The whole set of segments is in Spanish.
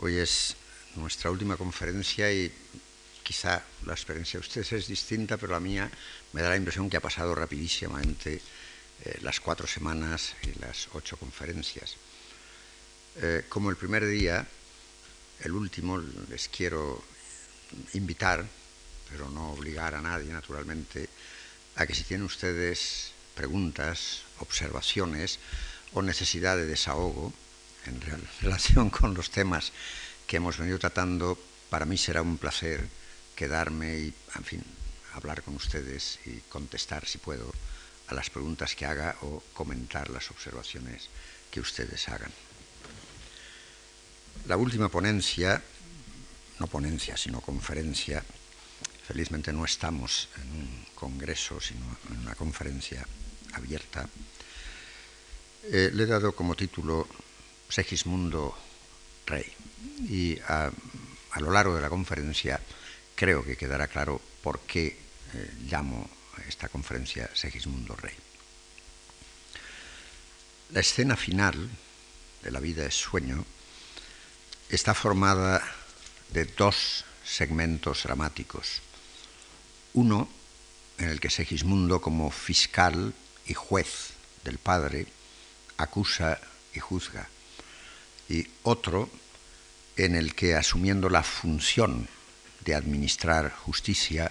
Hoy es nuestra última conferencia y quizá la experiencia de ustedes es distinta, pero la mía me da la impresión que ha pasado rapidísimamente eh, las cuatro semanas y las ocho conferencias. Eh, como el primer día, el último, les quiero invitar, pero no obligar a nadie, naturalmente, a que si tienen ustedes preguntas, observaciones o necesidad de desahogo en relación con los temas que hemos venido tratando, para mí será un placer quedarme y, en fin, hablar con ustedes y contestar, si puedo, a las preguntas que haga o comentar las observaciones que ustedes hagan. La última ponencia, no ponencia, sino conferencia, felizmente no estamos en un congreso, sino en una conferencia abierta, eh, le he dado como título Segismundo Rey. Y a, lo largo de la conferencia creo que quedará claro por qué eh, llamo esta conferencia Segismundo Rey. La escena final de La vida es sueño está formada de dos segmentos dramáticos. Uno en el que Segismundo, como fiscal y juez del padre, acusa y juzga, y otro en el que, asumiendo la función de administrar justicia,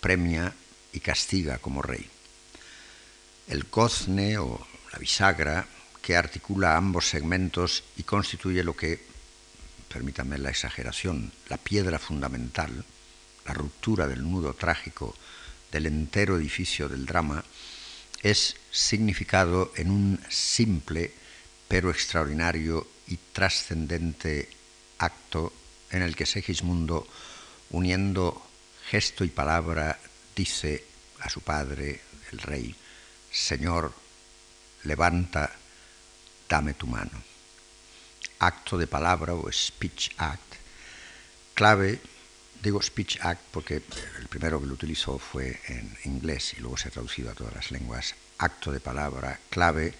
premia y castiga como rey. El cozne o la bisagra que articula ambos segmentos y constituye lo que, permítanme la exageración, la piedra fundamental, la ruptura del nudo trágico del entero edificio del drama, es significado en un simple pero extraordinario y trascendente acto en el que Segismundo, uniendo gesto y palabra, dice a su padre, el rey, Señor, levanta, dame tu mano. Acto de palabra o speech act, clave Digo speech act porque el primero que lo utilizó fue en inglés y luego se ha traducido a todas las lenguas. Acto de palabra clave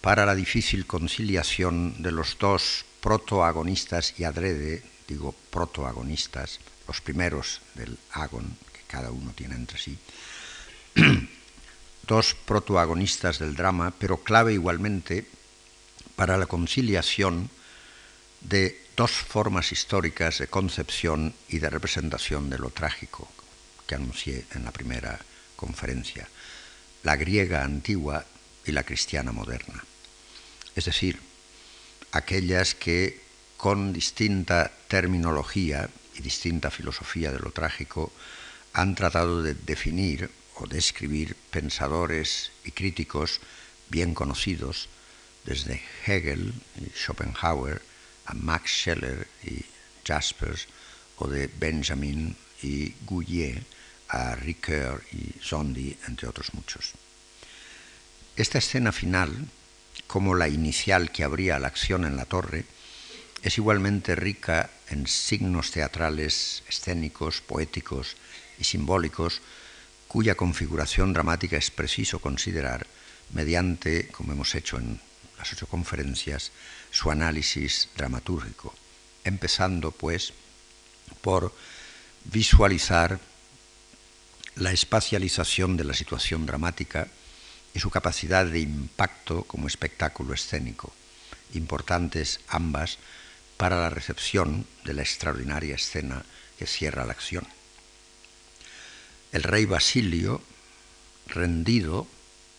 para la difícil conciliación de los dos protoagonistas y adrede, digo protoagonistas, los primeros del agon que cada uno tiene entre sí, dos protoagonistas del drama, pero clave igualmente para la conciliación de dos formas históricas de concepción y de representación de lo trágico que anuncié en la primera conferencia, la griega antigua y la cristiana moderna. Es decir, aquellas que con distinta terminología y distinta filosofía de lo trágico han tratado de definir o describir pensadores y críticos bien conocidos, desde Hegel y Schopenhauer a Max Scheller y Jaspers, o de Benjamin y Gouillet a Ricoeur y Zondi, entre otros muchos. Esta escena final, como la inicial que abría la acción en la torre, es igualmente rica en signos teatrales, escénicos, poéticos y simbólicos, cuya configuración dramática es preciso considerar mediante, como hemos hecho en las ocho conferencias, su análisis dramatúrgico, empezando pues por visualizar la espacialización de la situación dramática y su capacidad de impacto como espectáculo escénico, importantes ambas para la recepción de la extraordinaria escena que cierra la acción. El rey Basilio, rendido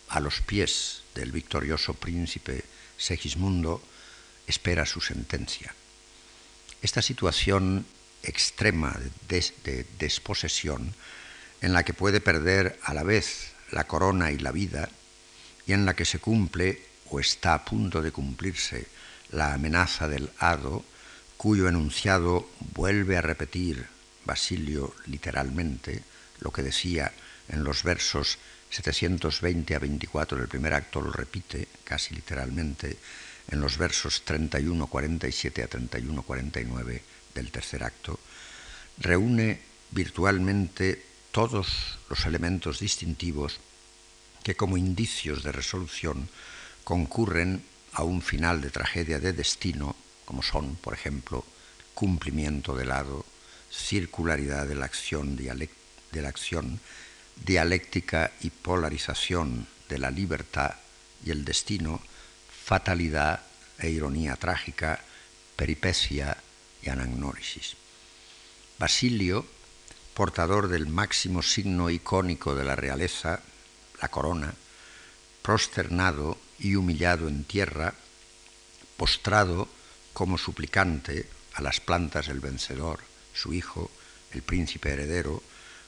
a los pies del victorioso príncipe Segismundo, espera su sentencia. Esta situación extrema de, desposesión, en la que puede perder a la vez la corona y la vida, y en la que se cumple o está a punto de cumplirse la amenaza del hado, cuyo enunciado vuelve a repetir Basilio literalmente lo que decía en los versos 720 a 24 del primer acto, lo repite casi literalmente en los versos 31-47 a 31-49 del tercer acto, reúne virtualmente todos los elementos distintivos que como indicios de resolución concurren a un final de tragedia de destino como son, por ejemplo, cumplimiento del lado, circularidad de la acción, de la acción dialéctica y polarización de la libertad y el destino, fatalidad e ironía trágica, peripecia y anagnórisis. Basilio, portador del máximo signo icónico de la realeza, la corona, prosternado y humillado en tierra, postrado como suplicante a las plantas del vencedor, su hijo, el príncipe heredero,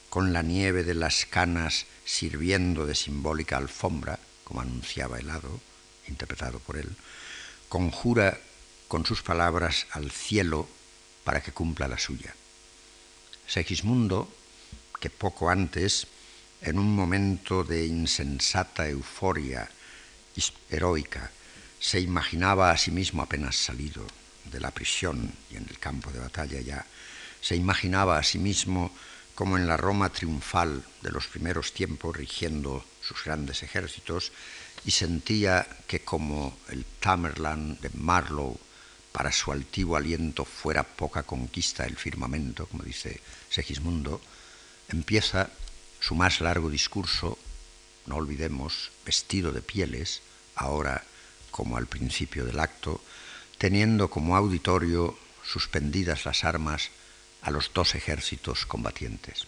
con la nieve de las canas sirviendo de simbólica alfombra, como anunciaba el hado, interpretado por él, conjura con sus palabras al cielo para que cumpla la suya. Segismundo, que poco antes, en un momento de insensata euforia heroica, se imaginaba a sí mismo apenas salido de la prisión y en el campo de batalla ya, se imaginaba a sí mismo como en la Roma triunfal de los primeros tiempos, rigiendo sus grandes ejércitos, y sentía que como el Tamerlane de Marlowe para su altivo aliento fuera poca conquista el firmamento, como dice Segismundo, empieza su más largo discurso, no olvidemos, vestido de pieles, ahora como al principio del acto, teniendo como auditorio suspendidas las armas a los dos ejércitos combatientes.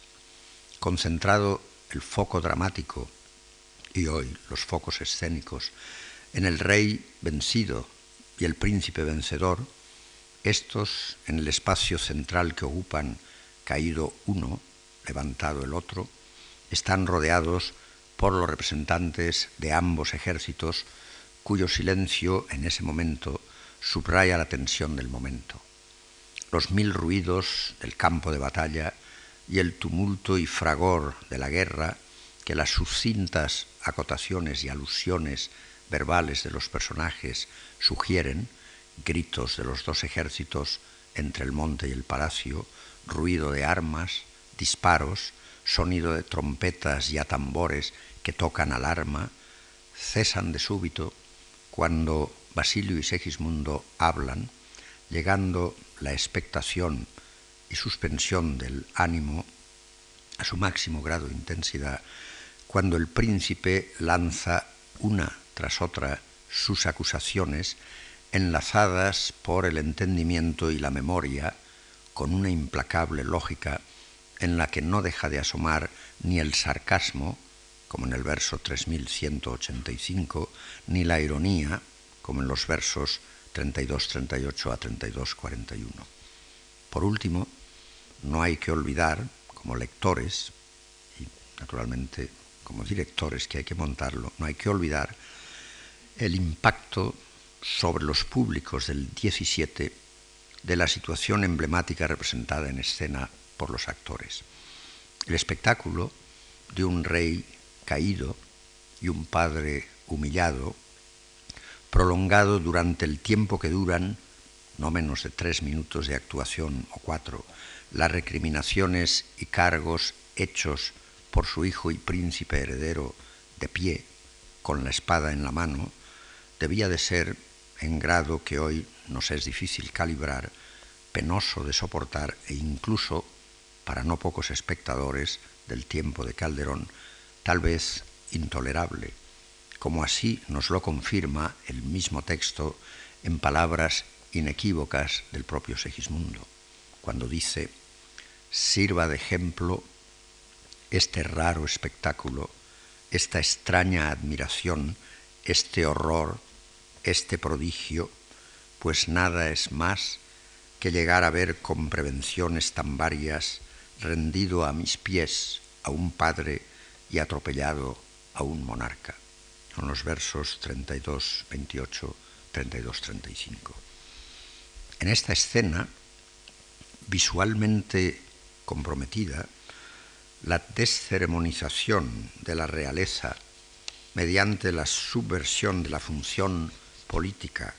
Concentrado el foco dramático y hoy los focos escénicos en el rey vencido y el príncipe vencedor, estos en el espacio central que ocupan caído uno, levantado el otro, están rodeados por los representantes de ambos ejércitos cuyo silencio en ese momento subraya la tensión del momento. Los mil ruidos del campo de batalla y el tumulto y fragor de la guerra que las sucintas acotaciones y alusiones verbales de los personajes sugieren, gritos de los dos ejércitos entre el monte y el palacio, ruido de armas, disparos, sonido de trompetas y atambores que tocan alarma, cesan de súbito cuando Basilio y Segismundo hablan, llegando la expectación y suspensión del ánimo a su máximo grado de intensidad cuando el príncipe lanza una tras otra sus acusaciones enlazadas por el entendimiento y la memoria con una implacable lógica en la que no deja de asomar ni el sarcasmo, como en el verso 3185, ni la ironía, como en los versos 32-38 a 32-41. Por último, no hay que olvidar, como lectores, y naturalmente como directores que hay que montarlo, no hay que olvidar el impacto sobre los públicos del 17 de la situación emblemática representada en escena por los actores. El espectáculo de un rey caído y un padre humillado prolongado durante el tiempo que duran, no menos de tres minutos de actuación o cuatro, las recriminaciones y cargos hechos por su hijo y príncipe heredero de pie, con la espada en la mano, debía de ser, en grado que hoy nos es difícil calibrar, penoso de soportar e incluso, para no pocos espectadores del tiempo de Calderón, tal vez intolerable como así nos lo confirma el mismo texto en palabras inequívocas del propio Segismundo, cuando dice, sirva de ejemplo este raro espectáculo, esta extraña admiración, este horror, este prodigio, pues nada es más que llegar a ver con prevenciones tan varias rendido a mis pies a un padre y atropellado a un monarca son los versos 32, 28, 32, 35. En esta escena, visualmente comprometida, la desceremonización de la realeza mediante la subversión de la función política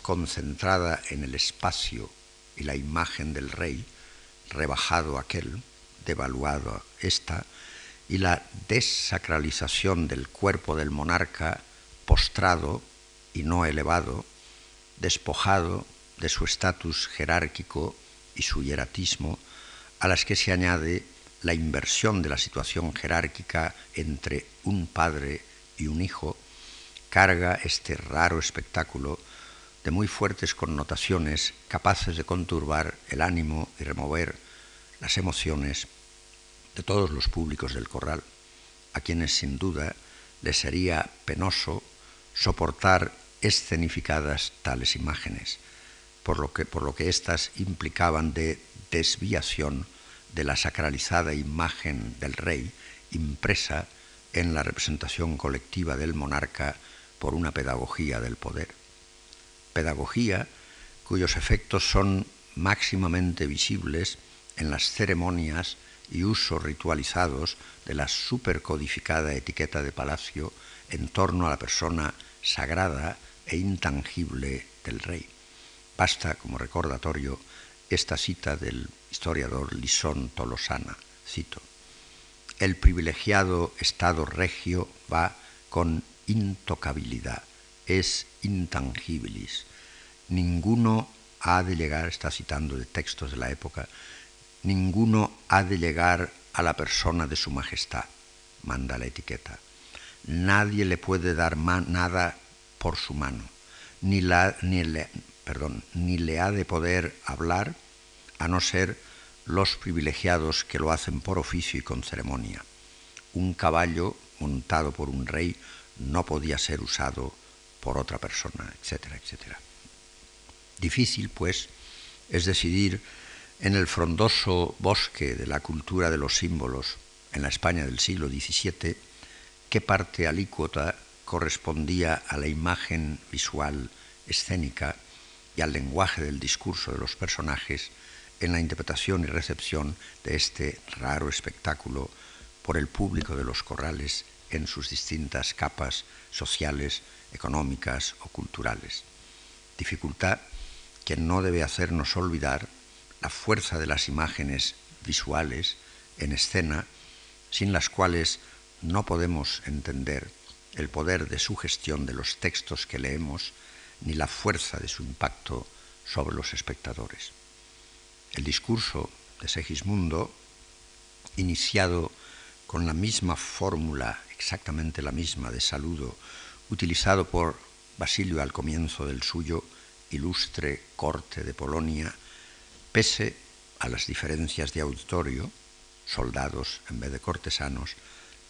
concentrada en el espacio y la imagen del rey, rebajado aquel, devaluado esta, y la desacralización del cuerpo del monarca postrado y no elevado, despojado de su estatus jerárquico y su hieratismo, a las que se añade la inversión de la situación jerárquica entre un padre y un hijo, carga este raro espectáculo de muy fuertes connotaciones capaces de conturbar el ánimo y remover las emociones de todos los públicos del corral, a quienes sin duda les sería penoso soportar escenificadas tales imágenes, por lo que, por lo que éstas implicaban de desviación de la sacralizada imagen del rey impresa en la representación colectiva del monarca por una pedagogía del poder. Pedagogía cuyos efectos son máximamente visibles en las ceremonias y usos ritualizados de la supercodificada etiqueta de palacio en torno a la persona sagrada e intangible del rey. Basta como recordatorio esta cita del historiador Lisón Tolosana, cito, el privilegiado estado regio va con intocabilidad, es intangibilis. Ninguno ha de llegar, está citando de textos de la época, ninguno ha de llegar a la persona de su majestad, manda la etiqueta. Nadie le puede dar nada por su mano, ni, la, ni, le, ni le ha de poder hablar a no ser los privilegiados que lo hacen por oficio y con ceremonia. Un caballo montado por un rey no podía ser usado por otra persona, etcétera, etcétera. Difícil, pues, es decidir en el frondoso bosque de la cultura de los símbolos en la España del siglo XVII qué parte alícuota correspondía a la imagen visual escénica y al lenguaje del discurso de los personajes en la interpretación y recepción de este raro espectáculo por el público de los corrales en sus distintas capas sociales, económicas o culturales. Dificultad que no debe hacernos olvidar la fuerza de las imágenes visuales en escena, sin las cuales no podemos entender el poder de sugestión de los textos que leemos ni la fuerza de su impacto sobre los espectadores. El discurso de Segismundo, iniciado con la misma fórmula, exactamente la misma de saludo, utilizado por Basilio al comienzo del suyo ilustre corte de Polonia, pese a las diferencias de auditorio, soldados en vez de cortesanos,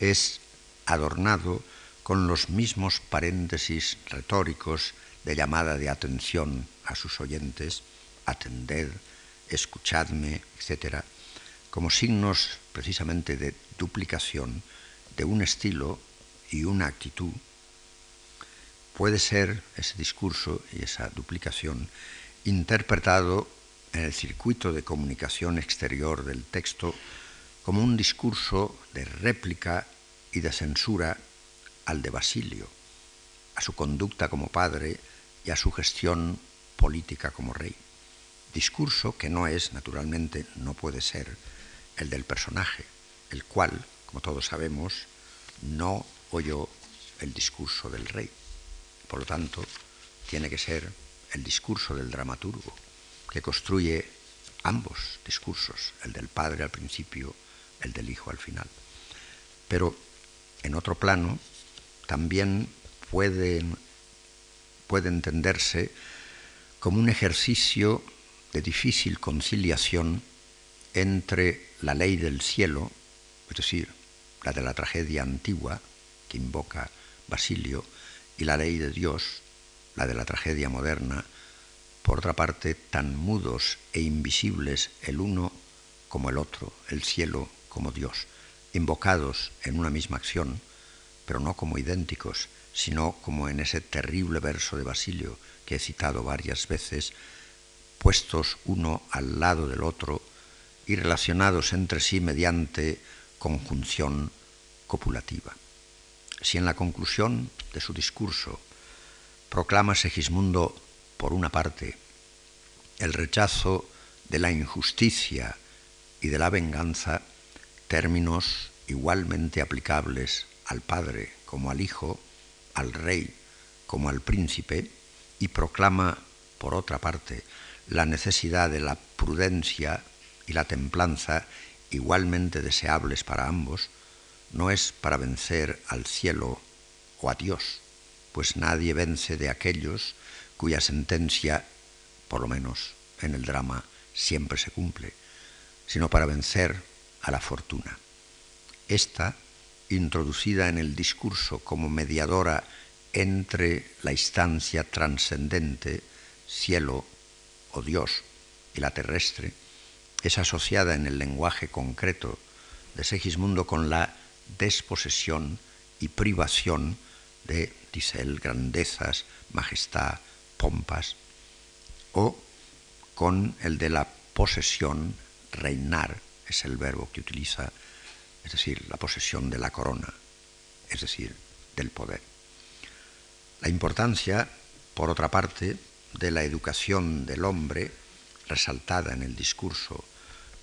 es adornado con los mismos paréntesis retóricos de llamada de atención a sus oyentes, atended, escuchadme, etc., como signos precisamente de duplicación de un estilo y una actitud, puede ser ese discurso y esa duplicación interpretado en el circuito de comunicación exterior del texto como un discurso de réplica y de censura al de Basilio, a su conducta como padre y a su gestión política como rey. Discurso que no es, naturalmente, no puede ser el del personaje, el cual, como todos sabemos, no oyó el discurso del rey. Por lo tanto, tiene que ser el discurso del dramaturgo, que construye ambos discursos, el del padre al principio, el del hijo al final. Pero en otro plano también pueden puede entenderse como un ejercicio de difícil conciliación entre la ley del cielo, es decir, la de la tragedia antigua que invoca Basilio, y la ley de Dios, la de la tragedia moderna, por otra parte tan mudos e invisibles el uno como el otro, el cielo como Dios, invocados en una misma acción, pero no como idénticos, sino como en ese terrible verso de Basilio que he citado varias veces, puestos uno al lado del otro y relacionados entre sí mediante conjunción copulativa. Si en la conclusión de su discurso proclama Segismundo, por una parte, el rechazo de la injusticia y de la venganza, términos igualmente aplicables al Padre como al Hijo, al rey como al príncipe y proclama por otra parte, la necesidad de la prudencia y la templanza, igualmente deseables para ambos, no es para vencer al cielo o a Dios, pues nadie vence de aquellos cuya sentencia, por lo menos en el drama, siempre se cumple, sino para vencer a la fortuna. Esta, introducida en el discurso como mediadora entre la instancia trascendente, cielo o Dios, y la terrestre, es asociada en el lenguaje concreto de Segismundo con la desposesión y privación de, dice él, grandezas, majestad, o con el de la posesión, reinar, es el verbo que utiliza, es decir, la posesión de la corona, es decir, del poder. La importancia, por otra parte, de la educación del hombre, resaltada en el discurso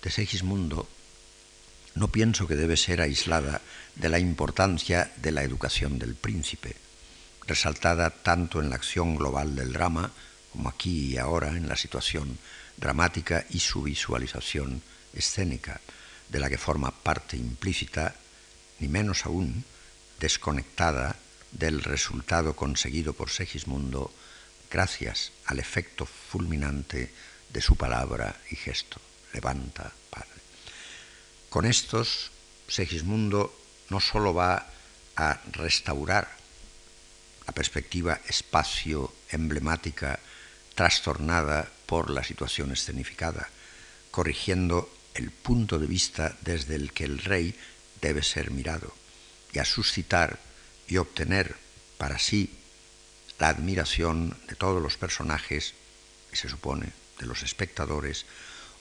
de Segismundo, no pienso que debe ser aislada de la importancia de la educación del príncipe, resaltada tanto en la acción global del drama como aquí y ahora en la situación dramática y su visualización escénica, de la que forma parte implícita, ni menos aún desconectada del resultado conseguido por Segismundo gracias al efecto fulminante de su palabra y gesto. Levanta, Padre. Con estos, Segismundo no sólo va a restaurar la perspectiva espacio emblemática trastornada por la situación escenificada, corrigiendo el punto de vista desde el que el rey debe ser mirado, y a suscitar y obtener para sí la admiración de todos los personajes, y se supone de los espectadores,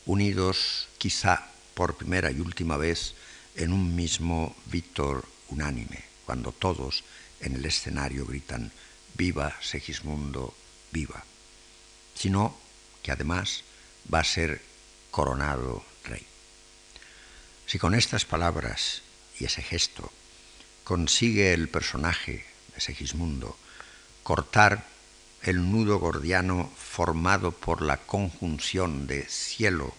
unidos quizá por primera y última vez en un mismo Víctor unánime, cuando todos en el escenario gritan Viva Segismundo, viva, sino que además va a ser coronado rey. Si con estas palabras y ese gesto consigue el personaje de Segismundo cortar el nudo gordiano formado por la conjunción de cielo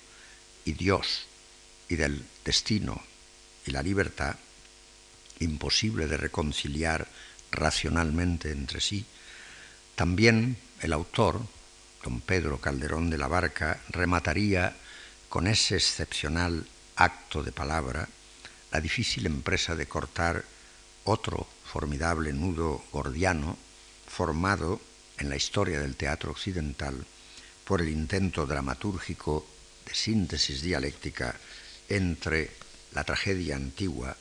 y Dios y del destino y la libertad, imposible de reconciliar racionalmente entre sí, también el autor, don Pedro Calderón de la Barca, remataría con ese excepcional acto de palabra la difícil empresa de cortar otro formidable nudo gordiano formado en la historia del teatro occidental por el intento dramatúrgico de síntesis dialéctica entre la tragedia antigua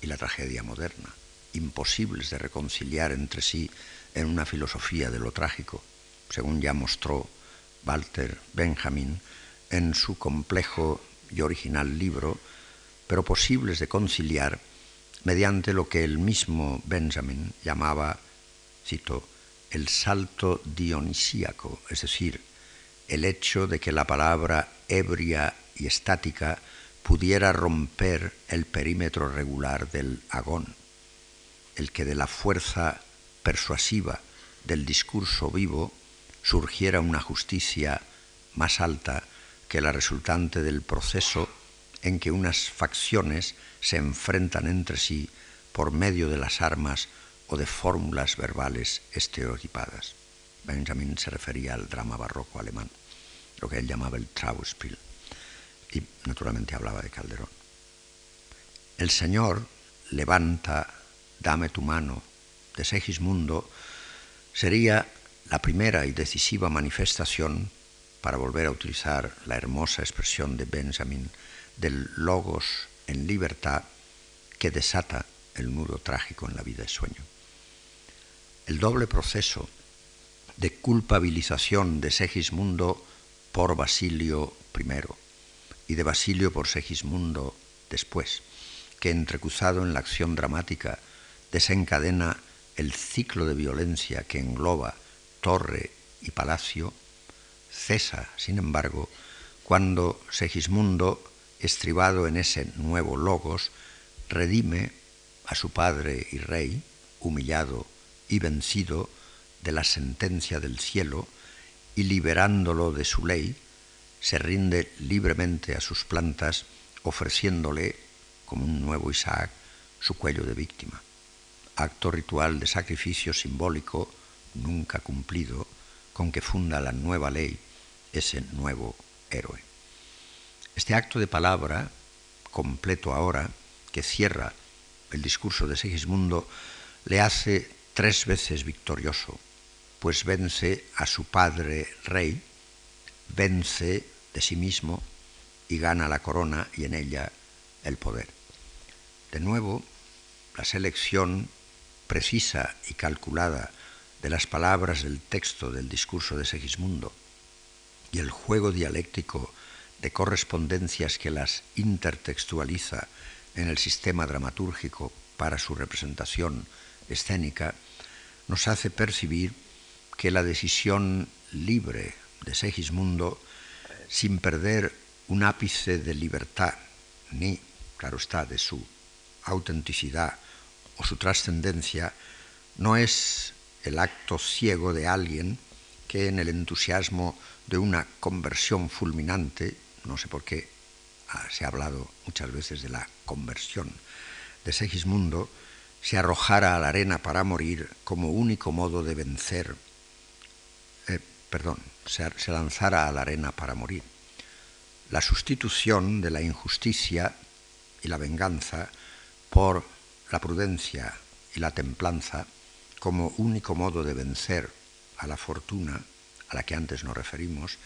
y la tragedia moderna, imposibles de reconciliar entre sí en una filosofía de lo trágico, según ya mostró Walter Benjamin en su complejo y original libro, pero posibles de conciliar mediante lo que el mismo Benjamin llamaba, cito, el salto dionisíaco, es decir, el hecho de que la palabra ebria y estática pudiera romper el perímetro regular del agón, el que de la fuerza persuasiva del discurso vivo surgiera una justicia más alta que la resultante del proceso en que unas facciones se enfrentan entre sí por medio de las armas o de fórmulas verbales estereotipadas. Benjamin se refería al drama barroco alemán, lo que él llamaba el Trauspiel y naturalmente hablaba de Calderón. El Señor levanta, dame tu mano, de Segismundo, sería la primera y decisiva manifestación, para volver a utilizar la hermosa expresión de Benjamin, del logos en libertad que desata el nudo trágico en la vida de sueño. El doble proceso de culpabilización de Segismundo por Basilio I y de Basilio por Segismundo después, que entrecruzado en la acción dramática desencadena el ciclo de violencia que engloba torre y palacio, cesa, sin embargo, cuando Segismundo, estribado en ese nuevo logos, redime a su padre y rey, humillado y vencido de la sentencia del cielo, y liberándolo de su ley, se rinde libremente a sus plantas, ofreciéndole, como un nuevo Isaac, su cuello de víctima. Acto ritual de sacrificio simbólico nunca cumplido, con que funda la nueva ley ese nuevo héroe. Este acto de palabra, completo ahora, que cierra el discurso de Segismundo, le hace tres veces victorioso, pues vence a su padre rey, vence de sí mismo y gana la corona y en ella el poder. De nuevo, la selección precisa y calculada de las palabras del texto del discurso de Segismundo y el juego dialéctico de correspondencias que las intertextualiza en el sistema dramatúrgico para su representación escénica, nos hace percibir que la decisión libre de Segismundo, sin perder un ápice de libertad, ni, claro está, de su autenticidad su trascendencia, no es el acto ciego de alguien que en el entusiasmo de una conversión fulminante, no sé por qué se ha hablado muchas veces de la conversión de Segismundo, se arrojara a la arena para morir como único modo de vencer, eh, perdón, se lanzara a la arena para morir. La sustitución de la injusticia y la venganza por la prudencia y la templanza como único modo de vencer a la fortuna, a la que antes nos referimos,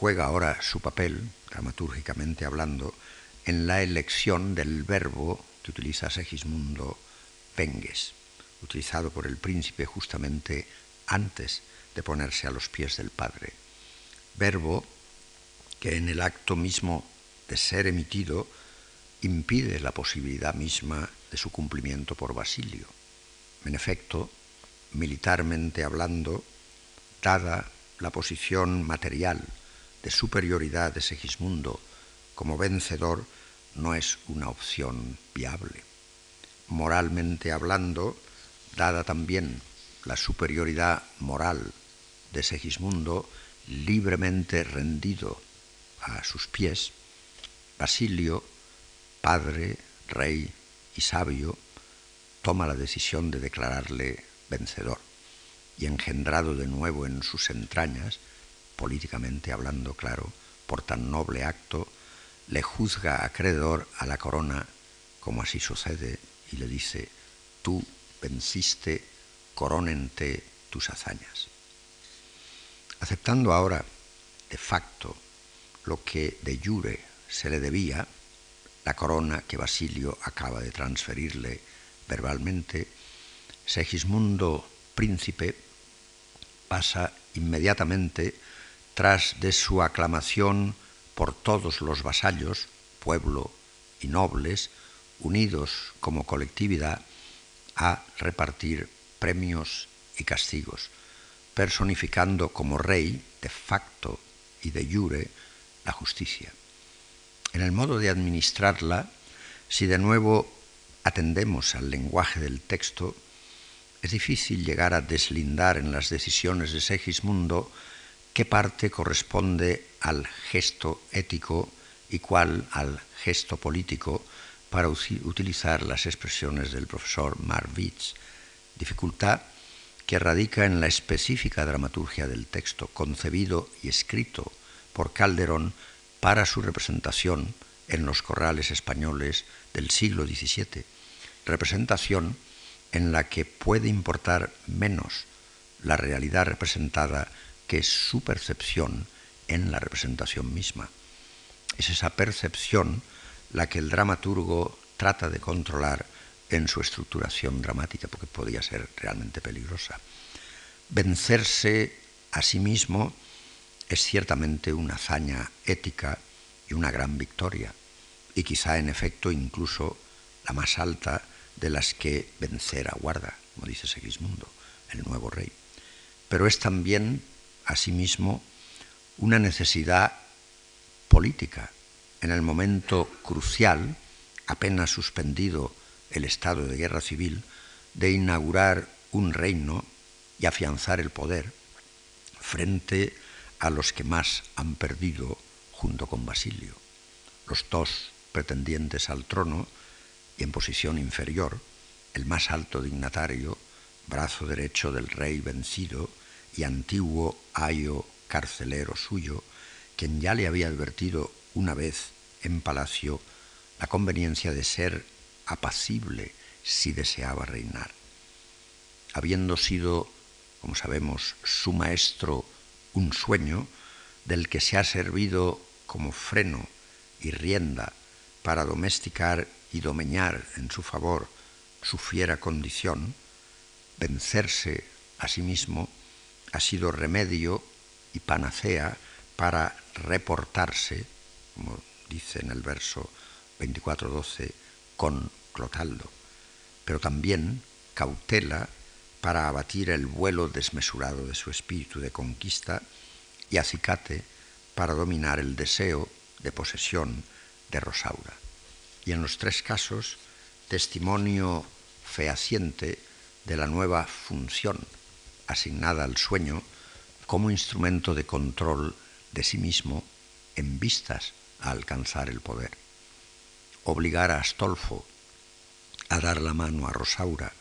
juega ahora su papel, dramatúrgicamente hablando, en la elección del verbo que utiliza Segismundo Penges, utilizado por el príncipe justamente antes de ponerse a los pies del padre. Verbo que en el acto mismo de ser emitido impide la posibilidad misma de su cumplimiento por Basilio. En efecto, militarmente hablando, dada la posición material de superioridad de Segismundo como vencedor, no es una opción viable. Moralmente hablando, dada también la superioridad moral de Segismundo, libremente rendido a sus pies, Basilio, padre, rey y sabio, toma la decisión de declararle vencedor y engendrado de nuevo en sus entrañas, políticamente hablando claro, por tan noble acto, le juzga acreedor a la corona, como así sucede, y le dice, tú venciste, coronente tus hazañas. Aceptando ahora, de facto, lo que de jure se le debía, la corona que Basilio acaba de transferirle verbalmente, Segismundo príncipe pasa inmediatamente tras de su aclamación por todos los vasallos, pueblo y nobles, unidos como colectividad, a repartir premios y castigos, personificando como rey de facto y de jure la justicia. En el modo de administrarla, si de nuevo atendemos al lenguaje del texto, es difícil llegar a deslindar en las decisiones de Segismundo qué parte corresponde al gesto ético y cuál al gesto político para utilizar las expresiones del profesor Marvitz, dificultad que radica en la específica dramaturgia del texto, concebido y escrito por Calderón para su representación en los corrales españoles del siglo XVII, representación en la que puede importar menos la realidad representada que su percepción en la representación misma. Es esa percepción la que el dramaturgo trata de controlar en su estructuración dramática, porque podría ser realmente peligrosa. Vencerse a sí mismo es ciertamente una hazaña ética y una gran victoria, y quizá en efecto incluso la más alta de las que vencer aguarda, como dice Segismundo, el nuevo rey. Pero es también, asimismo, una necesidad política en el momento crucial, apenas suspendido el estado de guerra civil, de inaugurar un reino y afianzar el poder frente a los que más han perdido junto con Basilio. Los dos pretendientes al trono y en posición inferior, el más alto dignatario, brazo derecho del rey vencido y antiguo ayo carcelero suyo, quien ya le había advertido una vez en palacio la conveniencia de ser apacible si deseaba reinar. Habiendo sido, como sabemos, su maestro un sueño del que se ha servido como freno y rienda para domesticar y domeñar en su favor su fiera condición, vencerse a sí mismo ha sido remedio y panacea para reportarse, como dice en el verso 24-12, con Clotaldo, pero también cautela para abatir el vuelo desmesurado de su espíritu de conquista y acicate para dominar el deseo de posesión de Rosaura. Y en los tres casos, testimonio fehaciente de la nueva función asignada al sueño como instrumento de control de sí mismo en vistas a alcanzar el poder. Obligar a Astolfo a dar la mano a Rosaura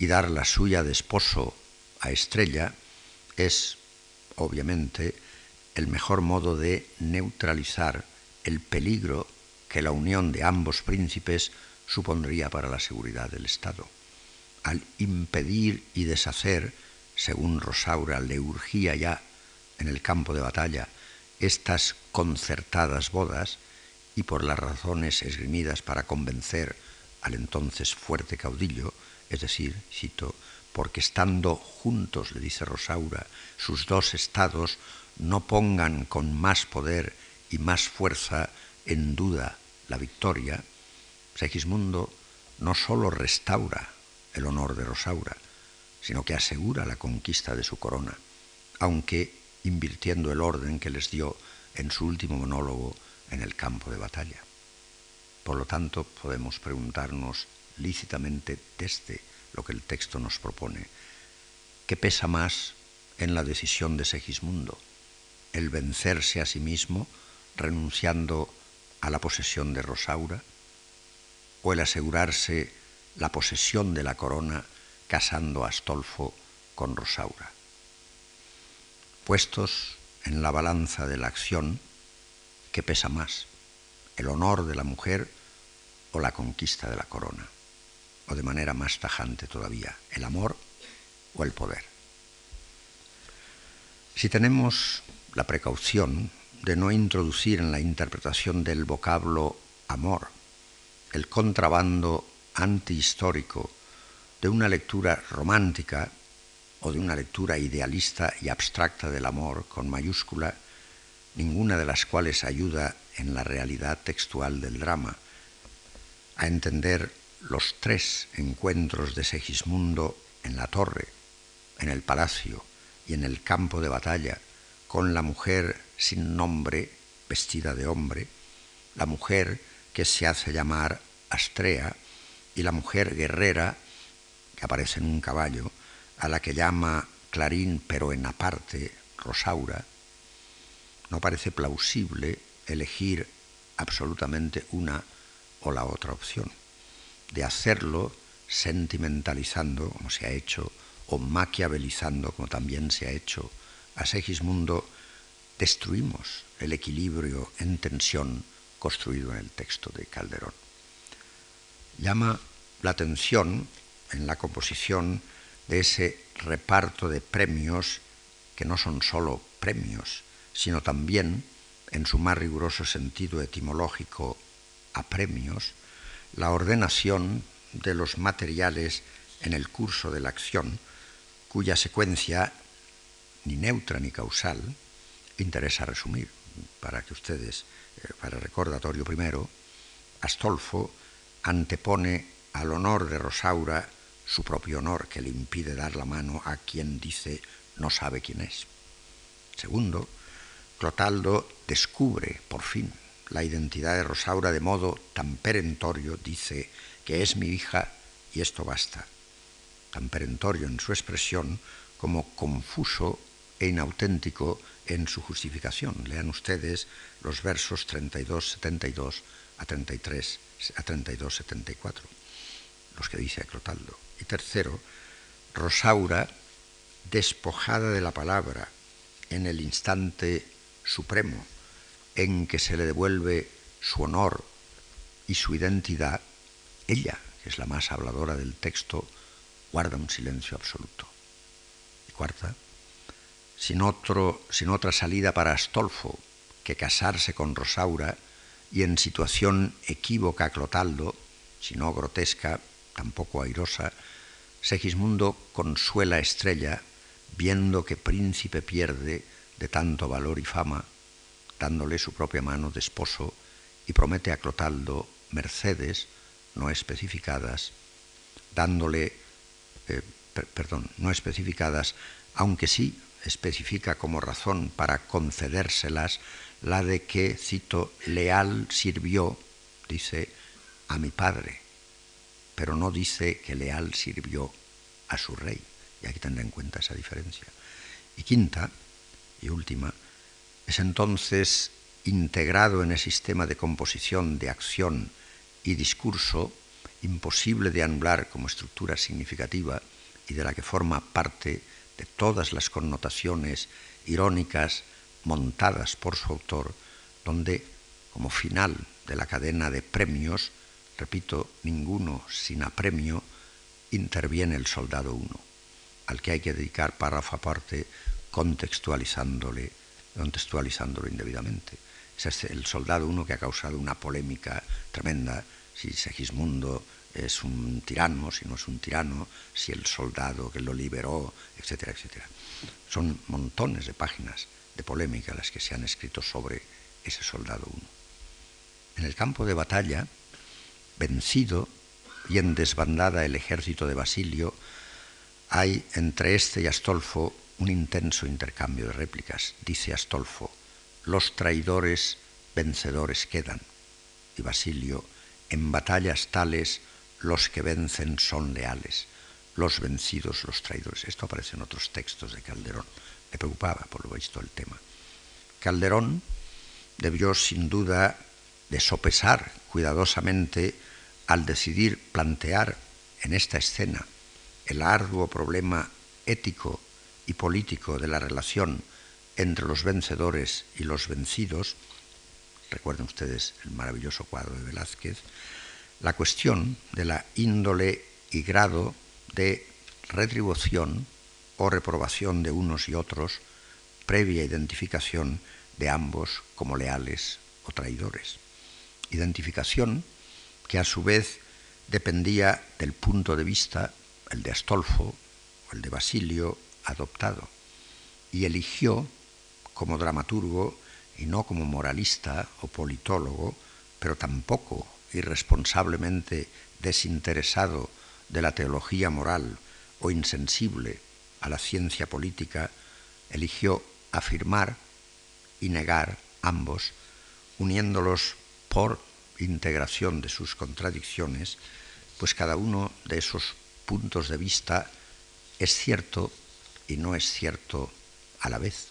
y dar la suya de esposo a Estrella es, obviamente, el mejor modo de neutralizar el peligro que la unión de ambos príncipes supondría para la seguridad del Estado. Al impedir y deshacer, según Rosaura le urgía ya en el campo de batalla, estas concertadas bodas, y por las razones esgrimidas para convencer al entonces fuerte caudillo, es decir, cito, porque estando juntos, le dice Rosaura, sus dos estados no pongan con más poder y más fuerza en duda la victoria, Segismundo no sólo restaura el honor de Rosaura, sino que asegura la conquista de su corona, aunque invirtiendo el orden que les dio en su último monólogo en el campo de batalla. Por lo tanto, podemos preguntarnos lícitamente desde lo que el texto nos propone, ¿qué pesa más en la decisión de Segismundo? ¿El vencerse a sí mismo renunciando a la posesión de Rosaura? ¿O el asegurarse la posesión de la corona casando a Astolfo con Rosaura? Puestos en la balanza de la acción, ¿qué pesa más? ¿El honor de la mujer o la conquista de la corona? O de manera más tajante todavía, ¿el amor o el poder? Si tenemos la precaución de no introducir en la interpretación del vocablo amor el contrabando antihistórico de una lectura romántica o de una lectura idealista y abstracta del amor con mayúscula, ninguna de las cuales ayuda en la realidad textual del drama a entender los tres encuentros de Segismundo en la torre, en el palacio y en el campo de batalla con la mujer sin nombre vestida de hombre, la mujer que se hace llamar Astrea y la mujer guerrera que aparece en un caballo, a la que llama Clarín pero en aparte Rosaura, no parece plausible elegir absolutamente una o la otra opción. De hacerlo sentimentalizando, como se ha hecho, o maquiavelizando, como también se ha hecho a Segismundo, destruimos el equilibrio en tensión construido en el texto de Calderón. Llama la atención en la composición de ese reparto de premios que no son sólo premios, sino también, en su más riguroso sentido etimológico, a premios, la ordenación de los materiales en el curso de la acción, cuya secuencia, ni neutra ni causal, interesa resumir, para que ustedes, eh, para recordatorio primero, Astolfo antepone al honor de Rosaura su propio honor que le impide dar la mano a quien dice no sabe quién es. Segundo, Clotaldo descubre, por fin, la identidad de Rosaura de modo tan perentorio, dice que es mi hija y esto basta. Tan perentorio en su expresión como confuso e inauténtico en su justificación. Lean ustedes los versos 32-72 a 33 a 32-74, los que dice Clotaldo. Y tercero, Rosaura, despojada de la palabra en el instante supremo en que se le devuelve su honor y su identidad, ella, que es la más habladora del texto, guarda un silencio absoluto. Y cuarta, sin, otro, sin otra salida para Astolfo que casarse con Rosaura y en situación equívoca Clotaldo, si no grotesca, tampoco airosa, Segismundo consuela Estrella viendo que príncipe pierde de tanto valor y fama, dándole su propia mano de esposo y promete a Clotaldo mercedes no especificadas, dándole, eh, perdón, no especificadas, aunque sí especifica como razón para concedérselas la de que, cito, leal sirvió, dice, a mi padre, pero no dice que leal sirvió a su rey. Y hay que en cuenta esa diferencia. Y quinta y última, es entonces integrado en el sistema de composición de acción y discurso imposible de anular como estructura significativa y de la que forma parte de todas las connotaciones irónicas montadas por su autor, donde, como final de la cadena de premios, repito, ninguno sin apremio, interviene el soldado uno, al que hay que dedicar párrafo aparte contextualizándole, contextualizándolo indebidamente. Es el soldado uno que ha causado una polémica tremenda si Segismundo es un tirano, si no es un tirano, si el soldado que lo liberó, etcétera, etcétera. Son montones de páginas de polémica las que se han escrito sobre ese soldado uno. En el campo de batalla, vencido y en desbandada el ejército de Basilio, hay entre este y Astolfo un intenso intercambio de réplicas. Dice Astolfo, los traidores vencedores quedan. Y Basilio, en batallas tales los que vencen son leales, los vencidos los traidores. Esto aparece en otros textos de Calderón. Le preocupaba, por lo visto, el tema. Calderón debió, sin duda, de sopesar cuidadosamente al decidir plantear en esta escena el arduo problema ético y político de la relación entre los vencedores y los vencidos, recuerden ustedes el maravilloso cuadro de Velázquez, la cuestión de la índole y grado de retribución o reprobación de unos y otros, previa identificación de ambos como leales o traidores. Identificación que a su vez dependía del punto de vista, el de Astolfo o el de Basilio, adoptado, y eligió como dramaturgo y no como moralista o politólogo, pero tampoco irresponsablemente desinteresado de la teología moral o insensible a la ciencia política, eligió afirmar y negar ambos, uniéndolos por integración de sus contradicciones, pues cada uno de esos puntos de vista es cierto y no es cierto a la vez.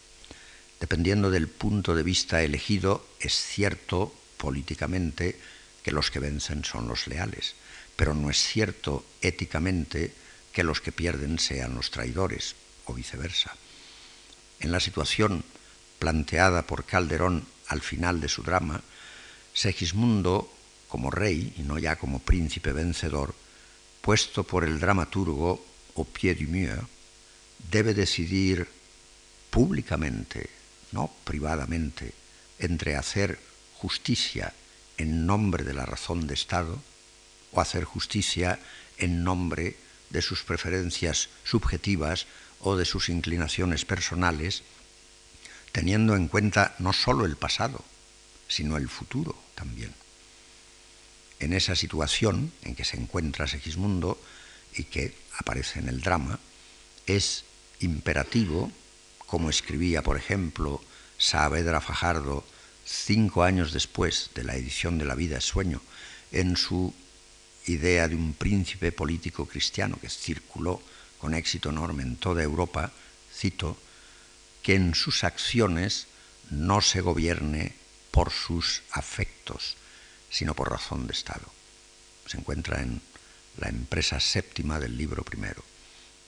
Dependiendo del punto de vista elegido, es cierto políticamente que los que vencen son los leales, pero no es cierto éticamente que los que pierden sean los traidores, o viceversa. En la situación planteada por Calderón al final de su drama, Segismundo, como rey y no ya como príncipe vencedor, puesto por el dramaturgo au pied du debe decidir públicamente, no privadamente, entre hacer justicia en nombre de la razón de Estado o hacer justicia en nombre de sus preferencias subjetivas o de sus inclinaciones personales, teniendo en cuenta no sólo el pasado, sino el futuro también. En esa situación en que se encuentra Segismundo y que aparece en el drama, es imperativo, como escribía, por ejemplo, Saavedra Fajardo cinco años después de la edición de La vida es sueño, en su idea de un príncipe político cristiano que circuló con éxito enorme en toda Europa, cito, que en sus acciones no se gobierne por sus afectos, sino por razón de Estado. Se encuentra en la empresa séptima del libro primero.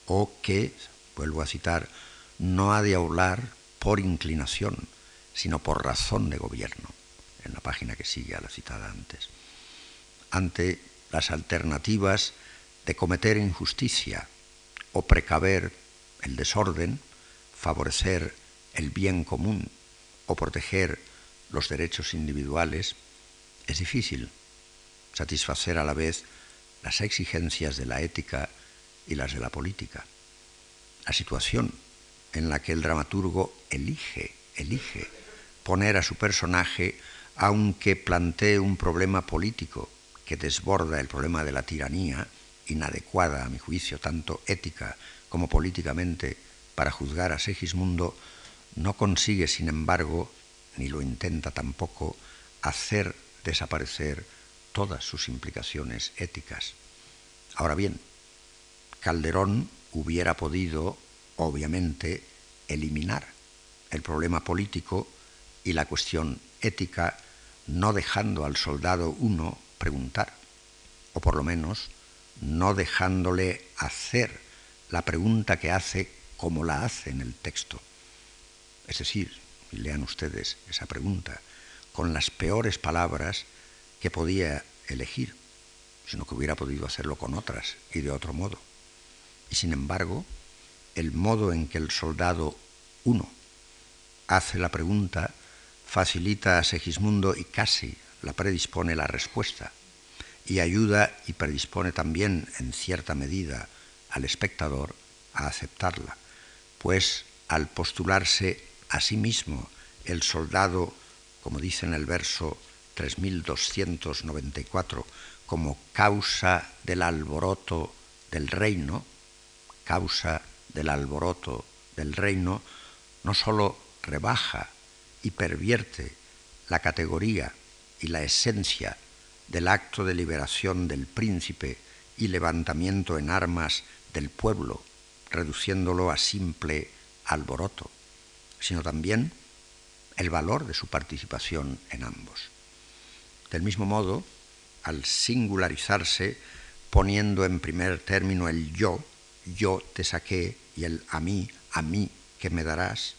O que, vuelvo a citar, no ha de hablar por inclinación, sino por razón de gobierno, en la página que sigue a la citada antes. Ante las alternativas de cometer injusticia o precaver el desorden, favorecer el bien común o proteger los derechos individuales, es difícil satisfacer a la vez las exigencias de la ética y las de la política. La situación en la que el dramaturgo elige, elige poner a su personaje aunque plantee un problema político que desborda el problema de la tiranía, inadecuada a mi juicio, tanto ética como políticamente, para juzgar a Segismundo, no consigue, sin embargo, ni lo intenta tampoco, hacer desaparecer todas sus implicaciones éticas. Ahora bien, Calderón hubiera podido, obviamente, eliminar el problema político y la cuestión ética, no dejando al soldado uno preguntar, o por lo menos no dejándole hacer la pregunta que hace como la hace en el texto. Es decir, lean ustedes esa pregunta, con las peores palabras que podía elegir, sino que hubiera podido hacerlo con otras y de otro modo. Y sin embargo, el modo en que el soldado uno hace la pregunta facilita a Segismundo y casi la predispone la respuesta, y ayuda y predispone también en cierta medida al espectador a aceptarla, pues al postularse a sí mismo el soldado, como dice en el verso 3294, como causa del alboroto del reino, causa del alboroto del reino, no sólo rebaja y pervierte la categoría y la esencia del acto de liberación del príncipe y levantamiento en armas del pueblo, reduciéndolo a simple alboroto, sino también el valor de su participación en ambos. Del mismo modo, al singularizarse, poniendo en primer término el yo, yo te saqué, y el a mí, a mí que me darás,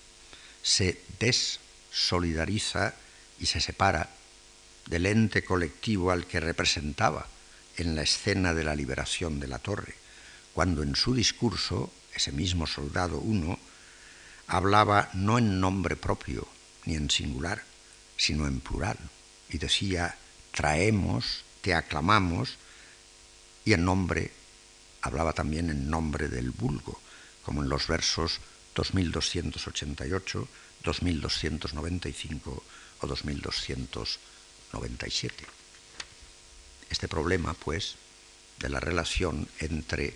se desolidariza y se separa del ente colectivo al que representaba en la escena de la liberación de la torre, cuando en su discurso, ese mismo soldado uno, hablaba no en nombre propio ni en singular, sino en plural, y decía, traemos, te aclamamos, y en nombre, hablaba también en nombre del vulgo, como en los versos 2288, 2295 o 2297. Este problema, pues, de la relación entre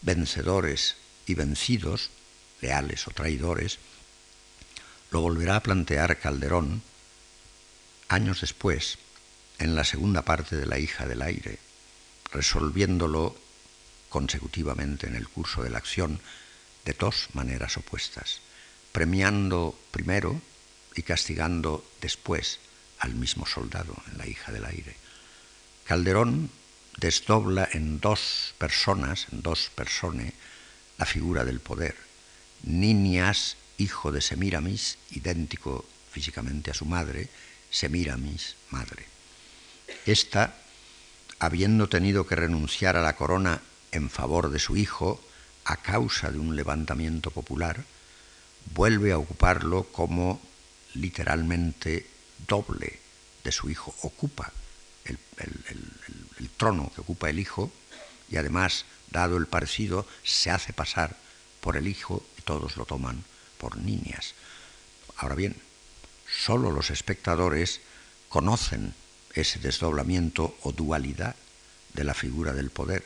vencedores y vencidos, leales o traidores, lo volverá a plantear Calderón años después, en la segunda parte de La hija del aire, resolviéndolo consecutivamente en el curso de la acción de dos maneras opuestas, premiando primero y castigando después al mismo soldado en La hija del aire. Calderón desdobla en dos personas, en dos personas, la figura del poder. Niñas, hijo de Semiramis, idéntico físicamente a su madre, Semiramis, madre. Esta, habiendo tenido que renunciar a la corona en favor de su hijo a causa de un levantamiento popular, vuelve a ocuparlo como literalmente doble de su hijo, ocupa el, trono que ocupa el hijo y además, dado el parecido, se hace pasar por el hijo y todos lo toman por niñas. Ahora bien, solo los espectadores conocen ese desdoblamiento o dualidad de la figura del poder,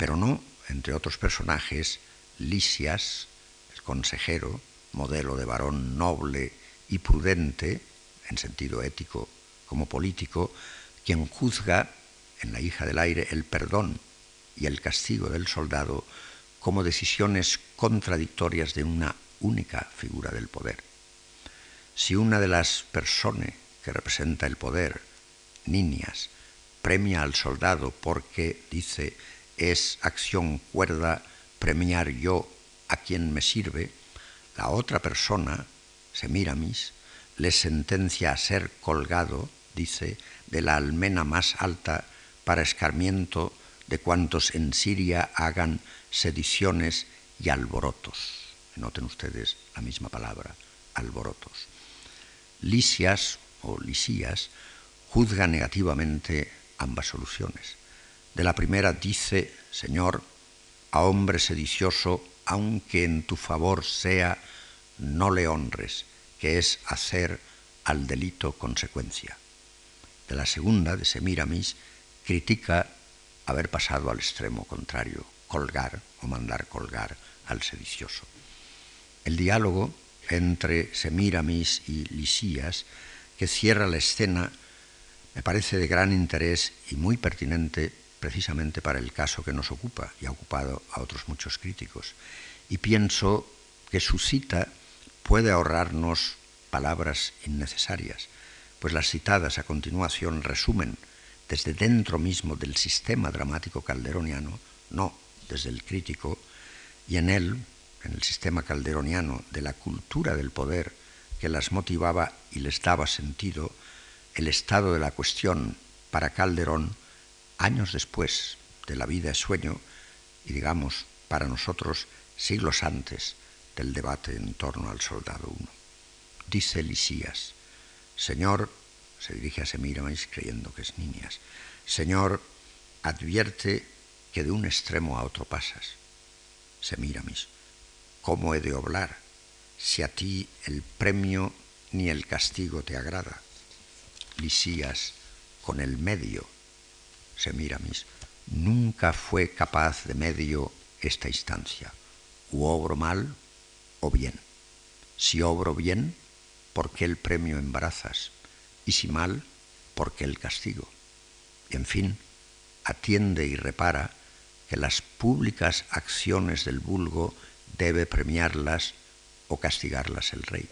pero no, entre otros personajes, Lisias, el consejero, modelo de varón noble y prudente, en sentido ético como político, quien juzga en la hija del aire el perdón y el castigo del soldado como decisiones contradictorias de una única figura del poder. Si una de las personas que representa el poder, niñas, premia al soldado porque, dice, es acción cuerda premiar yo a quien me sirve, la otra persona, Semiramis, le sentencia a ser colgado, dice, de la almena más alta para escarmiento de cuantos en Siria hagan sediciones y alborotos. Noten ustedes la misma palabra, alborotos. Lisias o Lisías juzga negativamente ambas soluciones. De la primera dice, Señor, a hombre sedicioso, aunque en tu favor sea, no le honres, que es hacer al delito consecuencia. De la segunda, de Semiramis, critica haber pasado al extremo contrario, colgar o mandar colgar al sedicioso. El diálogo entre Semiramis y Lisías, que cierra la escena, me parece de gran interés y muy pertinente precisamente para el caso que nos ocupa y ha ocupado a otros muchos críticos. Y pienso que su cita puede ahorrarnos palabras innecesarias, pues las citadas a continuación resumen desde dentro mismo del sistema dramático calderoniano, no desde el crítico, y en él, en el sistema calderoniano, de la cultura del poder que las motivaba y les daba sentido, el estado de la cuestión para Calderón años después de la vida es sueño y digamos para nosotros siglos antes del debate en torno al soldado uno. Dice Lisías, Señor, se dirige a Semiramis creyendo que es niñas, Señor, advierte que de un extremo a otro pasas. Semiramis, ¿cómo he de obrar si a ti el premio ni el castigo te agrada? Lisías, con el medio Semiramis, nunca fue capaz de medio esta instancia. O obro mal o bien. Si obro bien, ¿por qué el premio embarazas? Y si mal, ¿por qué el castigo? En fin, atiende y repara que las públicas acciones del vulgo debe premiarlas o castigarlas el rey,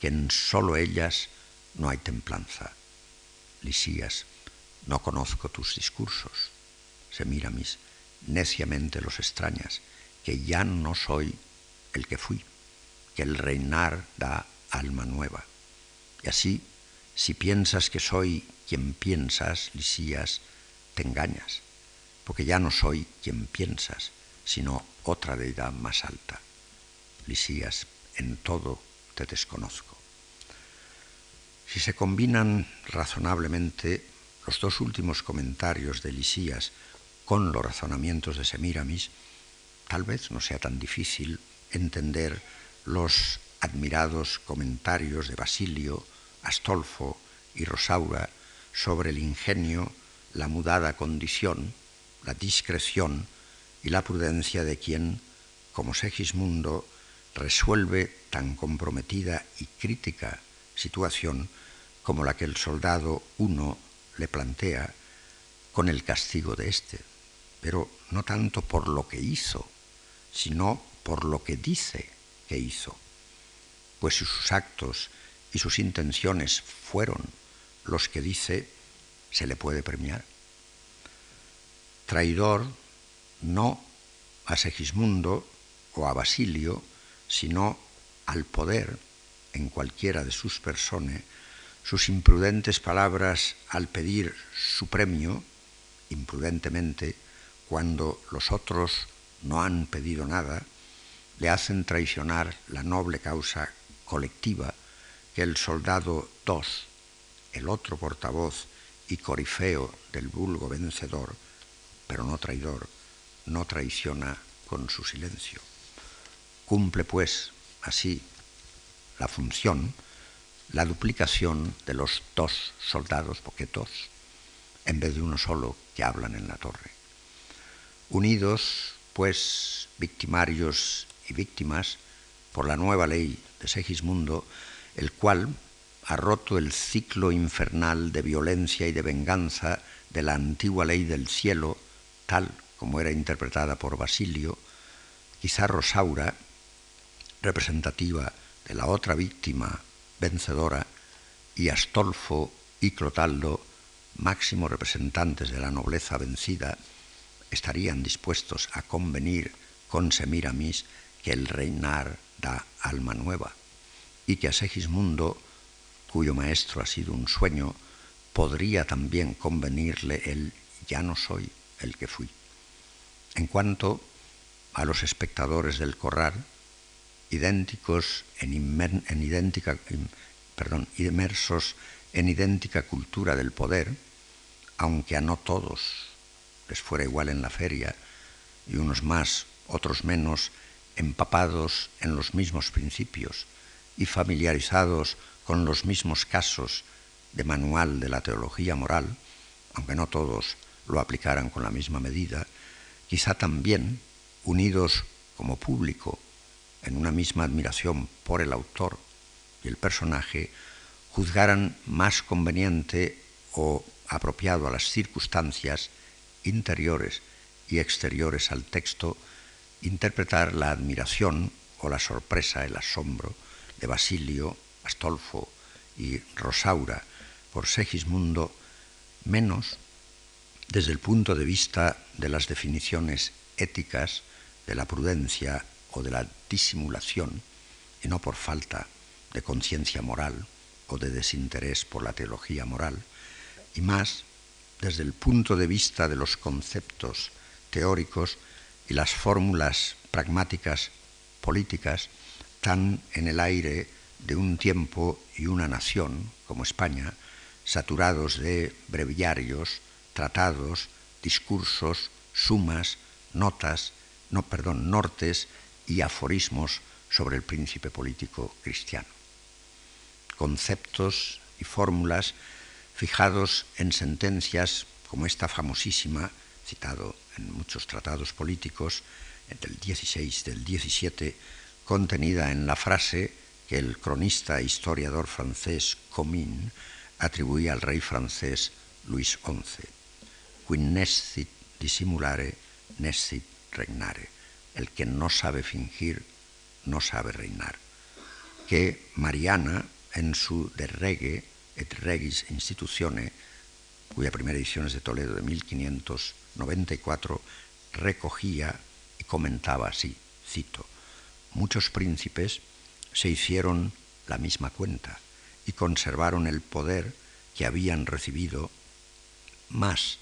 que en sólo ellas no hay templanza. Lisías no conozco tus discursos. Semiramis, neciamente los extrañas, que ya no soy el que fui, que el reinar da alma nueva. Y así, si piensas que soy quien piensas, Lisías, te engañas, porque ya no soy quien piensas, sino otra deidad más alta. Lisías, en todo te desconozco. Si se combinan razonablemente los dos últimos comentarios de Lisías con los razonamientos de Semiramis, tal vez no sea tan difícil entender los admirados comentarios de Basilio, Astolfo y Rosaura sobre el ingenio, la mudada condición, la discreción y la prudencia de quien, como Segismundo, resuelve tan comprometida y crítica situación como la que el soldado uno le plantea con el castigo de éste, pero no tanto por lo que hizo, sino por lo que dice que hizo. Pues si sus actos y sus intenciones fueron los que dice, se le puede premiar. Traidor no a Segismundo o a Basilio, sino al poder en cualquiera de sus personas sus imprudentes palabras al pedir su premio, imprudentemente, cuando los otros no han pedido nada, le hacen traicionar la noble causa colectiva que el soldado dos, el otro portavoz y corifeo del vulgo vencedor, pero no traidor, no traiciona con su silencio. Cumple, pues, así la función la duplicación de los dos soldados, porque dos, en vez de uno solo que hablan en la torre. Unidos, pues, victimarios y víctimas por la nueva ley de Segismundo, el cual ha roto el ciclo infernal de violencia y de venganza de la antigua ley del cielo, tal como era interpretada por Basilio, quizá Rosaura representativa de la otra víctima vencedora, y Astolfo y Clotaldo, máximos representantes de la nobleza vencida, estarían dispuestos a convenir con Semiramis que el reinar da alma nueva y que a Segismundo, cuyo maestro ha sido un sueño, podría también convenirle el ya no soy el que fui. En cuanto a los espectadores del corral, idénticos en, idéntica, perdón, inmersos en idéntica cultura del poder, aunque a no todos les fuera igual en la feria, y unos más, otros menos, empapados en los mismos principios y familiarizados con los mismos casos de manual de la teología moral, aunque no todos lo aplicaran con la misma medida, quizá también, unidos como público en una misma admiración por el autor y el personaje, juzgaran más conveniente o apropiado a las circunstancias interiores y exteriores al texto, interpretar la admiración o la sorpresa, el asombro de Basilio, Astolfo y Rosaura por Segismundo, menos desde el punto de vista de las definiciones éticas de la prudencia o de la disimulación, y no por falta de conciencia moral o de desinterés por la teología moral, y más desde el punto de vista de los conceptos teóricos y las fórmulas pragmáticas políticas tan en el aire de un tiempo y una nación como España, saturados de breviarios, tratados, discursos, sumas, notas, no, perdón, nortes y aforismos sobre el príncipe político cristiano. Conceptos y fórmulas fijados en sentencias como esta famosísima, citado en muchos tratados políticos, del 16, del 17, contenida en la frase que el cronista e historiador francés Comín atribuía al rey francés Luis XI. Quin nescit dissimulare, nescit regnare. El que no sabe fingir, no sabe reinar. Que Mariana, en su De Rege, et Regis Institutione, cuya primera edición es de Toledo de 1594, recogía y comentaba así, cito, muchos príncipes se hicieron la misma cuenta y conservaron el poder que habían recibido más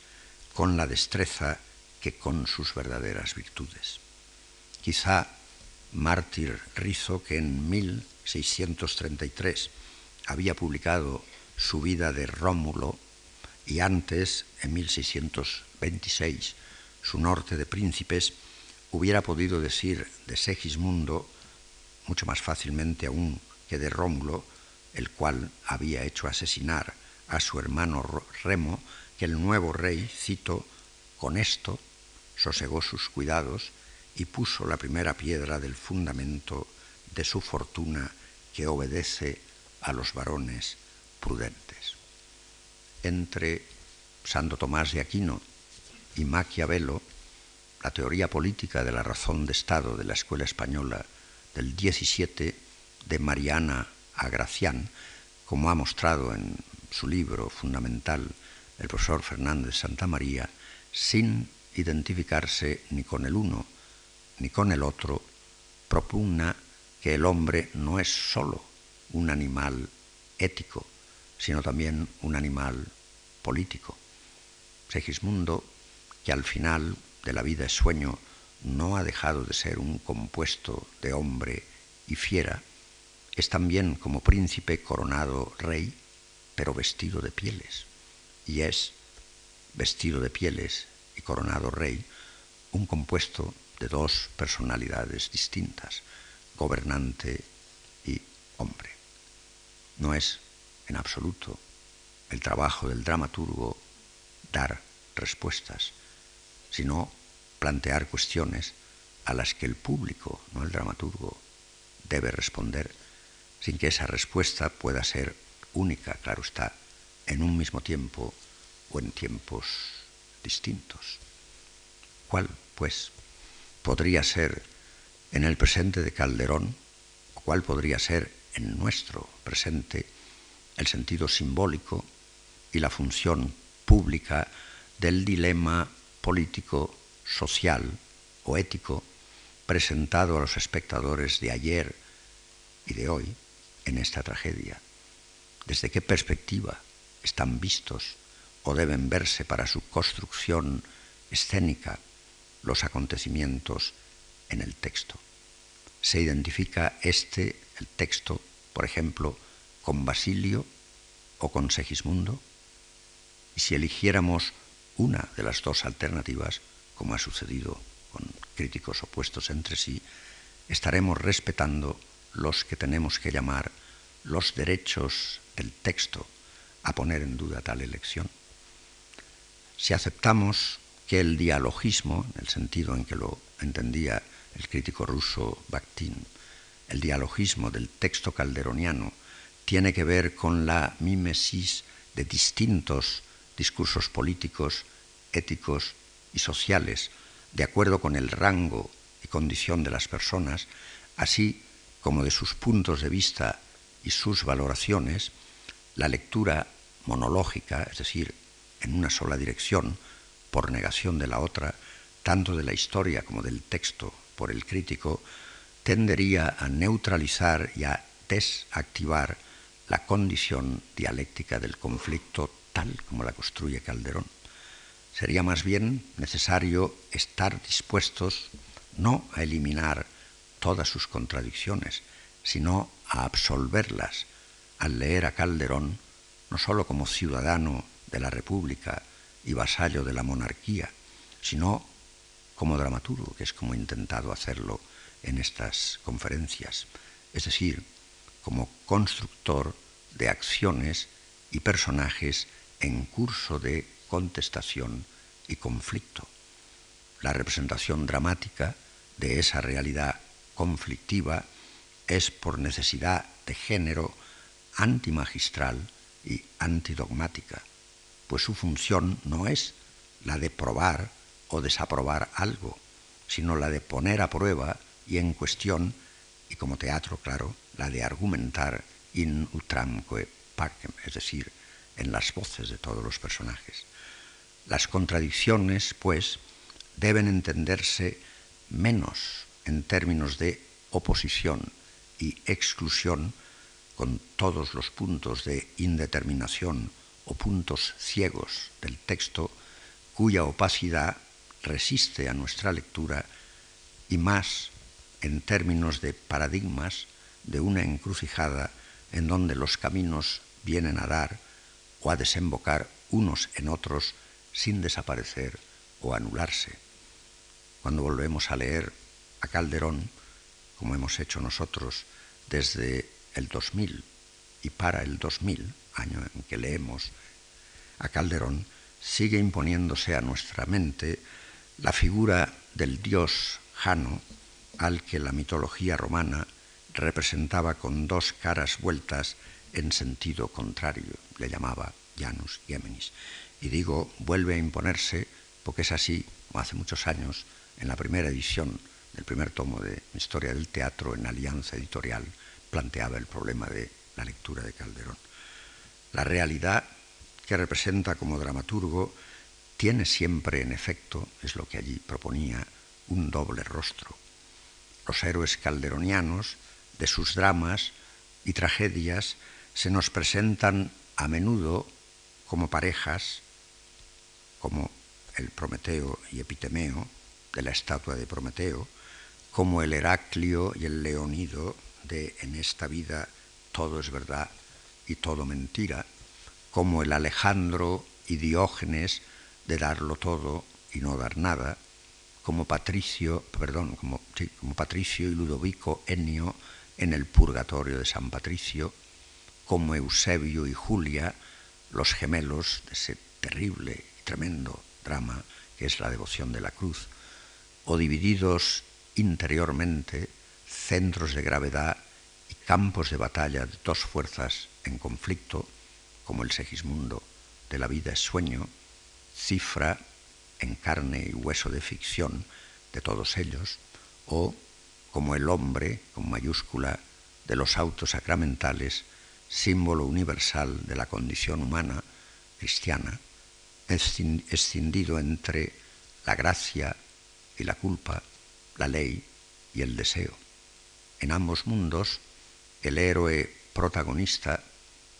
con la destreza que con sus verdaderas virtudes. Quizá Mártir Rizo, que en 1633 había publicado su vida de Rómulo y antes, en 1626, su norte de príncipes, hubiera podido decir de Segismundo, mucho más fácilmente aún que de Rómulo, el cual había hecho asesinar a su hermano Remo, que el nuevo rey, cito, con esto sosegó sus cuidados y puso la primera piedra del fundamento de su fortuna que obedece a los varones prudentes. Entre Santo Tomás de Aquino y Maquiavelo, la teoría política de la razón de Estado de la Escuela Española del 17 de Mariana Agracián, como ha mostrado en su libro fundamental el profesor Fernández Santa María, sin identificarse ni con el uno ni con el otro, propugna que el hombre no es sólo un animal ético, sino también un animal político. Segismundo, que al final de la vida es sueño, no ha dejado de ser un compuesto de hombre y fiera, es también como príncipe coronado rey, pero vestido de pieles, y es, vestido de pieles y coronado rey, un compuesto de dos personalidades distintas, gobernante y hombre. No es en absoluto el trabajo del dramaturgo dar respuestas, sino plantear cuestiones a las que el público, no el dramaturgo, debe responder sin que esa respuesta pueda ser única, claro está, en un mismo tiempo o en tiempos distintos. ¿Cuál, pues, podría ser en el presente de Calderón cuál podría ser en nuestro presente el sentido simbólico y la función pública del dilema político, social o ético presentado a los espectadores de ayer y de hoy en esta tragedia. ¿Desde qué perspectiva están vistos o deben verse para su construcción escénica los acontecimientos en el texto? Se identifica este, el texto, por ejemplo, con Basilio o con Segismundo? Y si eligiéramos una de las dos alternativas, como ha sucedido con críticos opuestos entre sí, estaremos respetando los que tenemos que llamar los derechos del texto a poner en duda tal elección. Si aceptamos que el dialogismo, en el sentido en que lo entendía el crítico ruso Bakhtin, el dialogismo del texto calderoniano tiene que ver con la mímesis de distintos discursos políticos, éticos y sociales, de acuerdo con el rango y condición de las personas, así como de sus puntos de vista y sus valoraciones, la lectura monológica, es decir, en una sola dirección, por negación de la otra, tanto de la historia como del texto por el crítico, tendería a neutralizar y a desactivar la condición dialéctica del conflicto tal como la construye Calderón. Sería más bien necesario estar dispuestos no a eliminar todas sus contradicciones, sino a absolverlas al leer a Calderón no sólo como ciudadano de la República y vasallo de la monarquía, sino como dramaturgo, que es como he intentado hacerlo en estas conferencias, es decir, como constructor de acciones y personajes en curso de contestación y conflicto. La representación dramática de esa realidad conflictiva es por necesidad de género antimagistral y antidogmática, pues su función no es la de probar o desaprobar algo, sino la de poner a prueba y en cuestión, y como teatro, claro, la de argumentar in utramque pacem, es decir, en las voces de todos los personajes. Las contradicciones, pues, deben entenderse menos en términos de oposición y exclusión con todos los puntos de indeterminación o puntos ciegos del texto cuya opacidad resiste a nuestra lectura y más en términos de paradigmas de una encrucijada en donde los caminos vienen a dar o a desembocar unos en otros sin desaparecer o anularse. Cuando volvemos a leer a Calderón, como hemos hecho nosotros desde el 2000 y para el 2000, año en que leemos a Calderón, sigue imponiéndose a nuestra mente la figura del dios Jano al que la mitología romana representaba con dos caras vueltas en sentido contrario, le llamaba Janus Géminis. Y digo, vuelve a imponerse porque es así, como hace muchos años, en la primera edición del primer tomo de Historia del Teatro en Alianza Editorial, planteaba el problema de la lectura de Calderón. La realidad que representa como dramaturgo tiene siempre, en efecto, es lo que allí proponía, un doble rostro. Los héroes calderonianos, de sus dramas y tragedias, se nos presentan a menudo como parejas, como el Prometeo y Epitemeo de la estatua de Prometeo, como el Heraclio y el Leonido de En esta vida todo es verdad y todo mentira, como el Alejandro y Diógenes de darlo todo y no dar nada, como Patricio, perdón, como, Patricio y Ludovico Ennio en el Purgatorio de San Patricio, como Eusebio y Julia, los gemelos de ese terrible y tremendo drama que es la devoción de la cruz, o divididos interiormente centros de gravedad y campos de batalla de dos fuerzas en conflicto, como el Segismundo de la vida es sueño, cifra en carne y hueso de ficción de todos ellos, o como el hombre, con mayúscula, de los autos sacramentales, símbolo universal de la condición humana cristiana, escindido entre la gracia y la culpa, la ley y el deseo. En ambos mundos, el héroe protagonista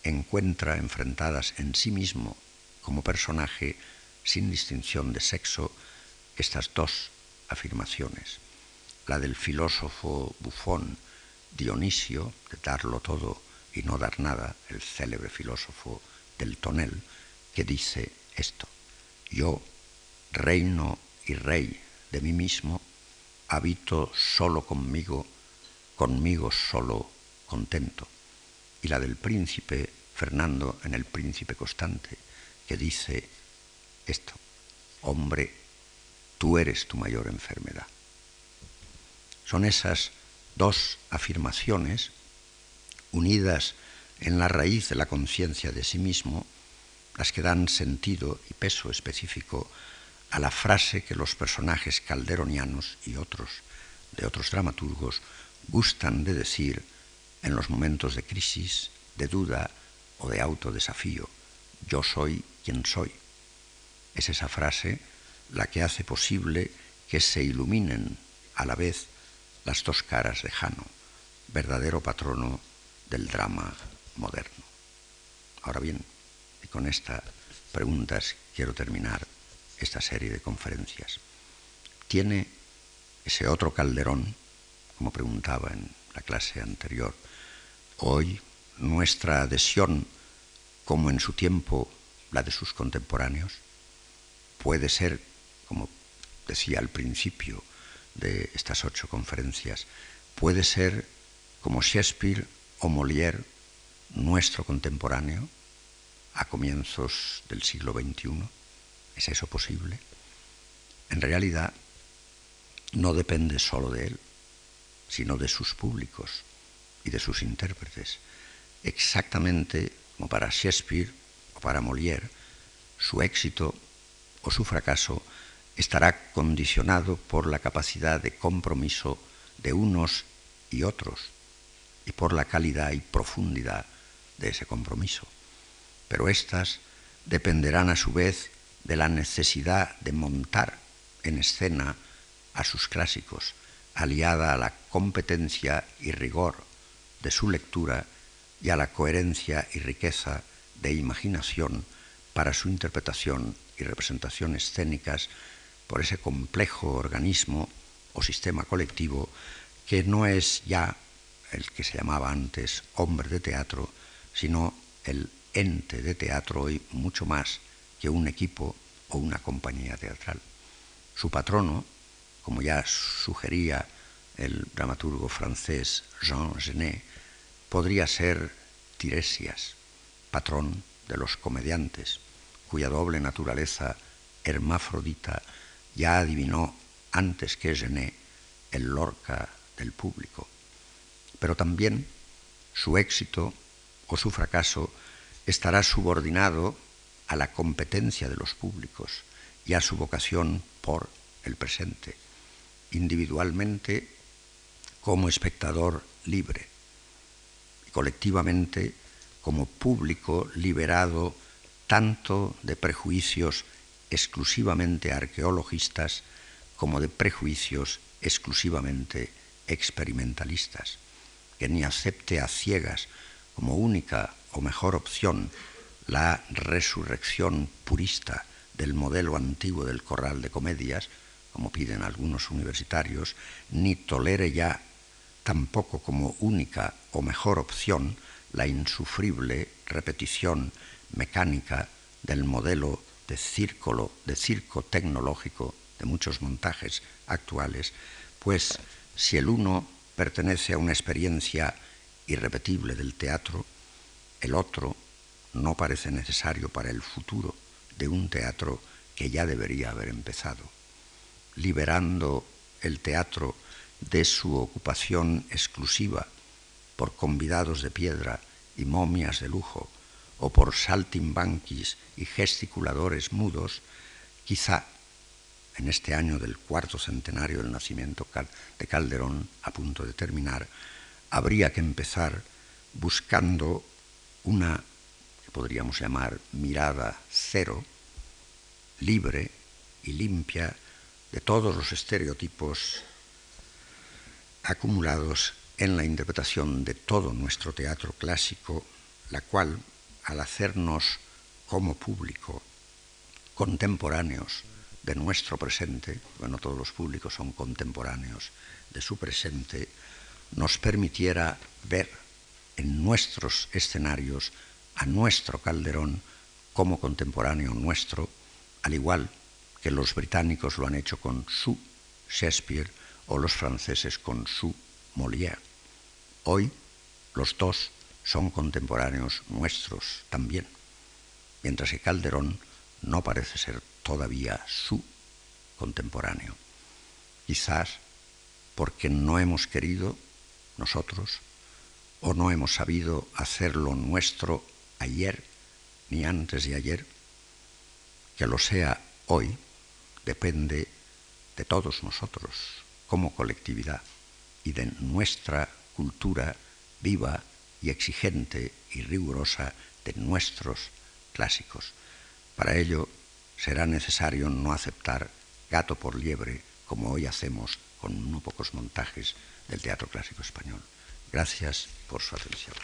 encuentra enfrentadas en sí mismo como personaje, sin distinción de sexo, estas dos afirmaciones. La del filósofo bufón Dionisio, de darlo todo y no dar nada, el célebre filósofo del tonel, que dice esto, yo, reino y rey de mí mismo, habito solo conmigo, conmigo solo contento. Y la del príncipe Fernando en el príncipe constante, que dice esto, hombre, tú eres tu mayor enfermedad. Son esas dos afirmaciones unidas en la raíz de la conciencia de sí mismo las que dan sentido y peso específico a la frase que los personajes calderonianos y otros de otros dramaturgos gustan de decir en los momentos de crisis, de duda o de autodesafío. Yo soy quien soy. Es esa frase la que hace posible que se iluminen a la vez las dos caras de Jano, verdadero patrono del drama moderno. Ahora bien, y con estas preguntas quiero terminar esta serie de conferencias. ¿Tiene ese otro Calderón, como preguntaba en la clase anterior, hoy nuestra adhesión como en su tiempo la de sus contemporáneos? Puede ser, como decía al principio de estas ocho conferencias, puede ser como Shakespeare o Molière, nuestro contemporáneo, a comienzos del siglo XXI. ¿Es eso posible? En realidad, no depende solo de él, sino de sus públicos y de sus intérpretes. Exactamente como para Shakespeare o para Molière, su éxito o su fracaso estará condicionado por la capacidad de compromiso de unos y otros y por la calidad y profundidad de ese compromiso. Pero éstas dependerán a su vez de la necesidad de montar en escena a sus clásicos, aliada a la competencia y rigor de su lectura y a la coherencia y riqueza de imaginación para su interpretación y representación escénicas por ese complejo organismo o sistema colectivo que no es ya el que se llamaba antes hombre de teatro, sino el ente de teatro y mucho más que un equipo o una compañía teatral. Su patrono, como ya sugería el dramaturgo francés Jean Genet, podría ser Tiresias, patrón de los comediantes, cuya doble naturaleza hermafrodita ya adivinó antes que Genet el Lorca del público. Pero también su éxito o su fracaso estará subordinado a la competencia de los públicos y a su vocación por el presente, individualmente como espectador libre colectivamente como público liberado tanto de prejuicios exclusivamente arqueologistas como de prejuicios exclusivamente experimentalistas, que ni acepte a ciegas como única o mejor opción la resurrección purista del modelo antiguo del corral de comedias, como piden algunos universitarios, ni tolere ya tampoco como única o mejor opción la insufrible repetición mecánica del modelo de círculo, de circo tecnológico de muchos montajes actuales, pues si el uno pertenece a una experiencia irrepetible del teatro, el otro no parece necesario para el futuro de un teatro que ya debería haber empezado, liberando el teatro de su ocupación exclusiva por convidados de piedra y momias de lujo, o por saltimbanquis y gesticuladores mudos, quizá en este año del cuarto centenario del nacimiento de Calderón, a punto de terminar, habría que empezar buscando una, que podríamos llamar mirada cero, libre y limpia de todos los estereotipos acumulados en la interpretación de todo nuestro teatro clásico, la cual, al hacernos como público contemporáneos de nuestro presente, bueno, todos los públicos son contemporáneos de su presente, nos permitiera ver en nuestros escenarios a nuestro Calderón como contemporáneo nuestro, al igual que los británicos lo han hecho con su Shakespeare o los franceses con su Molière. Hoy los dos son contemporáneos nuestros también, mientras que Calderón no parece ser todavía su contemporáneo. Quizás porque no hemos querido nosotros o no hemos sabido hacerlo nuestro ayer ni antes de ayer, que lo sea hoy depende de todos nosotros como colectividad y de nuestra cultura viva y exigente y rigurosa de nuestros clásicos. Para ello será necesario no aceptar gato por liebre como hoy hacemos con unos pocos montajes del teatro clásico español. Gracias por su atención.